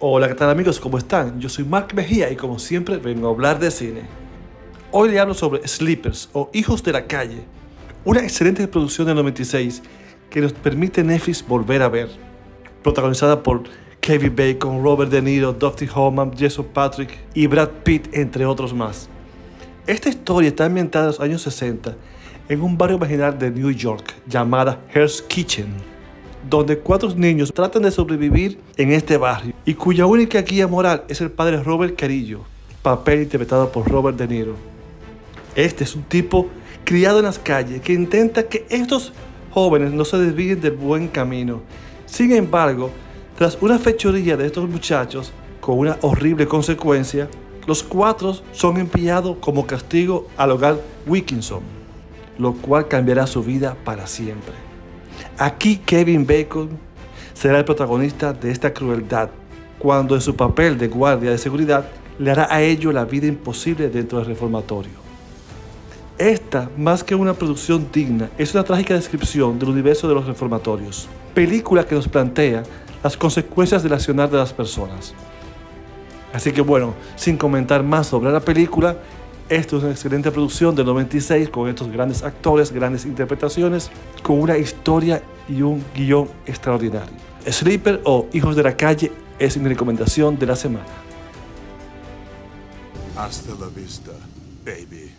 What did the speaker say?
Hola, ¿qué tal amigos? ¿Cómo están? Yo soy Mark Mejía y como siempre vengo a hablar de cine. Hoy le hablo sobre Sleepers o Hijos de la Calle, una excelente producción del 96 que nos permite Netflix volver a ver. Protagonizada por Kevin Bacon, Robert De Niro, Dusty Hoffman, Jason Patrick y Brad Pitt, entre otros más. Esta historia está ambientada en los años 60 en un barrio marginal de New York llamada Hell's Kitchen donde cuatro niños tratan de sobrevivir en este barrio y cuya única guía moral es el padre Robert Carillo, papel interpretado por Robert De Niro. Este es un tipo criado en las calles que intenta que estos jóvenes no se desvíen del buen camino. Sin embargo, tras una fechoría de estos muchachos, con una horrible consecuencia, los cuatro son enviados como castigo al hogar Wilkinson, lo cual cambiará su vida para siempre. Aquí Kevin Bacon será el protagonista de esta crueldad, cuando en su papel de guardia de seguridad le hará a ellos la vida imposible dentro del reformatorio. Esta, más que una producción digna, es una trágica descripción del universo de los reformatorios, película que nos plantea las consecuencias del accionar de las personas. Así que bueno, sin comentar más sobre la película, esto es una excelente producción del 96 con estos grandes actores, grandes interpretaciones, con una historia y un guion extraordinario. Sleeper o Hijos de la Calle es mi recomendación de la semana. Hasta la vista, baby.